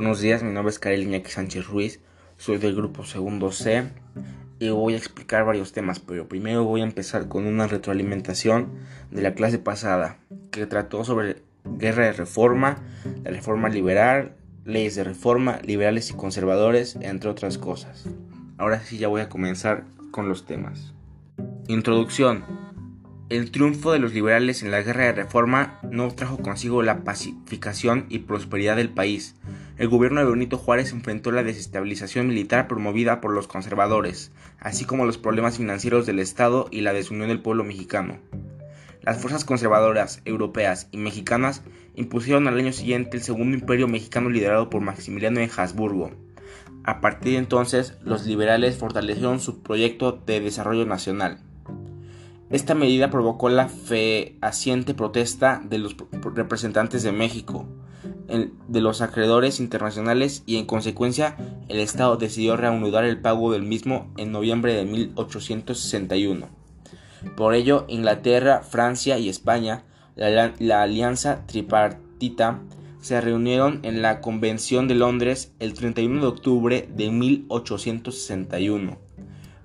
Buenos días, mi nombre es Karel Iñaki Sánchez Ruiz, soy del grupo Segundo C y voy a explicar varios temas, pero primero voy a empezar con una retroalimentación de la clase pasada que trató sobre guerra de reforma, la reforma liberal, leyes de reforma, liberales y conservadores, entre otras cosas. Ahora sí ya voy a comenzar con los temas. Introducción. El triunfo de los liberales en la guerra de reforma no trajo consigo la pacificación y prosperidad del país. El gobierno de Benito Juárez enfrentó la desestabilización militar promovida por los conservadores, así como los problemas financieros del Estado y la desunión del pueblo mexicano. Las fuerzas conservadoras europeas y mexicanas impusieron al año siguiente el segundo imperio mexicano liderado por Maximiliano de Habsburgo. A partir de entonces, los liberales fortalecieron su proyecto de desarrollo nacional. Esta medida provocó la fehaciente protesta de los representantes de México, de los acreedores internacionales y en consecuencia el Estado decidió reanudar el pago del mismo en noviembre de 1861. Por ello, Inglaterra, Francia y España, la, alianza tripartita, se reunieron en la Convención de Londres el 31 de octubre de 1861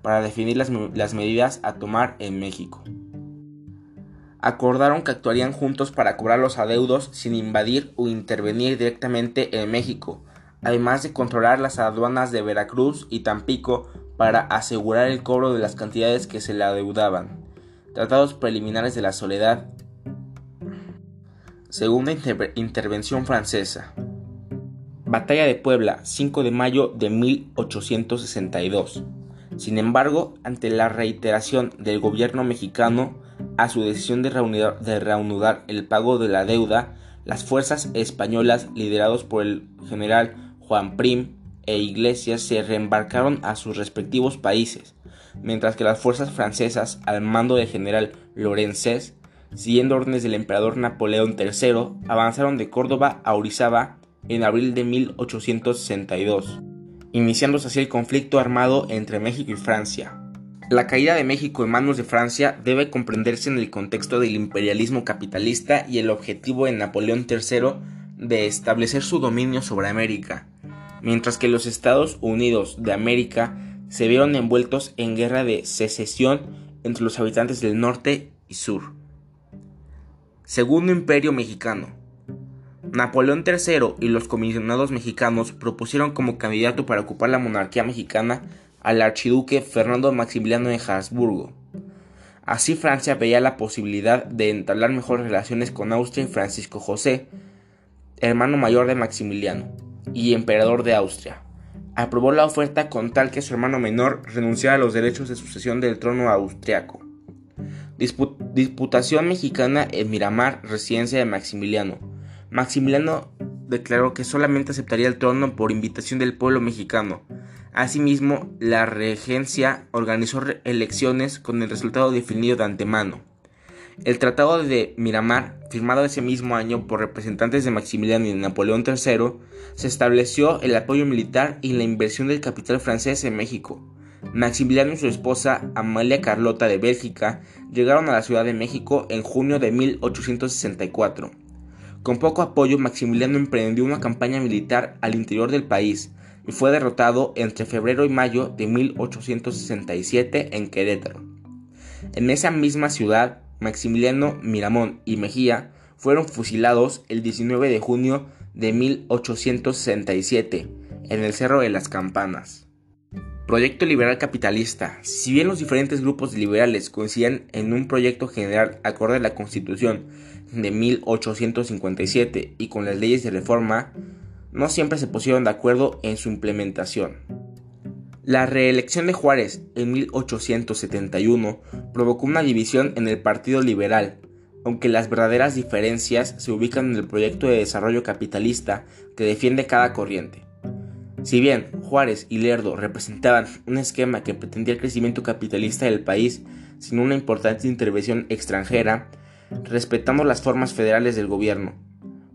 para definir las, medidas a tomar en México. Acordaron que actuarían juntos para cobrar los adeudos sin invadir o intervenir directamente en México, además de controlar las aduanas de Veracruz y Tampico para asegurar el cobro de las cantidades que se le adeudaban. Tratados preliminares de la soledad. Segunda intervención francesa. Batalla de Puebla, 5 de mayo de 1862. Sin embargo, ante la reiteración del gobierno mexicano a su decisión de reanudar, el pago de la deuda, las fuerzas españolas liderados por el general Juan Prim e Iglesias se reembarcaron a sus respectivos países, mientras que las fuerzas francesas al mando del general Lorenzés, siguiendo órdenes del emperador Napoleón III, avanzaron de Córdoba a Orizaba en abril de 1862 iniciándose así el conflicto armado entre México y Francia. La caída de México en manos de Francia debe comprenderse en el contexto del imperialismo capitalista y el objetivo de Napoleón III de establecer su dominio sobre América, mientras que los Estados Unidos de América se vieron envueltos en guerra de secesión entre los habitantes del norte y sur. Segundo Imperio Mexicano Napoleón III y los comisionados mexicanos propusieron como candidato para ocupar la monarquía mexicana al archiduque Fernando Maximiliano de Habsburgo. Así Francia veía la posibilidad de entablar mejores relaciones con Austria y Francisco José, hermano mayor de Maximiliano y emperador de Austria. Aprobó la oferta con tal que su hermano menor renunciara a los derechos de sucesión del trono austriaco. Disputación mexicana en Miramar, residencia de Maximiliano Maximiliano declaró que solamente aceptaría el trono por invitación del pueblo mexicano. Asimismo, la regencia organizó elecciones con el resultado definido de antemano. El Tratado de Miramar, firmado ese mismo año por representantes de Maximiliano y de Napoleón III, se estableció el apoyo militar y la inversión del capital francés en México. Maximiliano y su esposa Amalia Carlota de Bélgica llegaron a la Ciudad de México en junio de 1864. Con poco apoyo, Maximiliano emprendió una campaña militar al interior del país y fue derrotado entre febrero y mayo de 1867 en Querétaro. En esa misma ciudad, Maximiliano Miramón y Mejía fueron fusilados el 19 de junio de 1867 en el Cerro de las Campanas. Proyecto liberal capitalista. Si bien los diferentes grupos liberales coincidían en un proyecto general acorde a la Constitución de 1857 y con las leyes de reforma, no siempre se pusieron de acuerdo en su implementación. La reelección de Juárez en 1871 provocó una división en el Partido Liberal, aunque las verdaderas diferencias se ubican en el proyecto de desarrollo capitalista que defiende cada corriente. Si bien Juárez y Lerdo representaban un esquema que pretendía el crecimiento capitalista del país sin una importante intervención extranjera, respetando las formas federales del gobierno.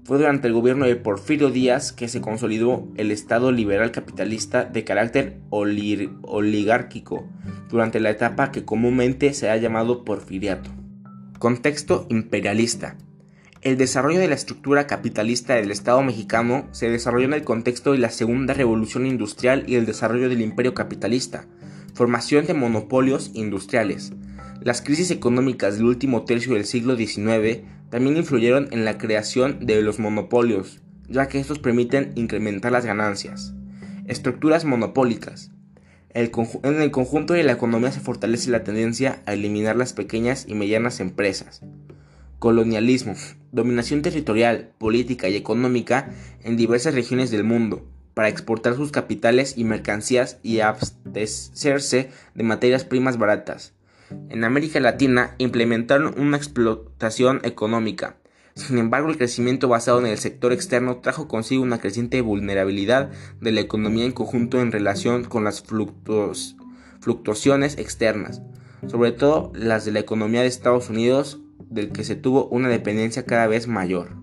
Fue durante el gobierno de Porfirio Díaz que se consolidó el Estado liberal capitalista de carácter oligárquico, durante la etapa que comúnmente se ha llamado porfiriato. Contexto imperialista. El desarrollo de la estructura capitalista del Estado mexicano se desarrolló en el contexto de la Segunda Revolución Industrial y el desarrollo del imperio capitalista, formación de monopolios industriales. Las crisis económicas del último tercio del siglo XIX también influyeron en la creación de los monopolios, ya que estos permiten incrementar las ganancias. Estructuras monopólicas. en el conjunto de la economía se fortalece la tendencia a eliminar las pequeñas y medianas empresas. Colonialismo, dominación territorial, política y económica en diversas regiones del mundo, para exportar sus capitales y mercancías y abastecerse de materias primas baratas. En América Latina implementaron una explotación económica. Sin embargo, el crecimiento basado en el sector externo trajo consigo una creciente vulnerabilidad de la economía en conjunto en relación con las fluctuaciones externas, sobre todo las de la economía de Estados Unidos del que se tuvo una dependencia cada vez mayor.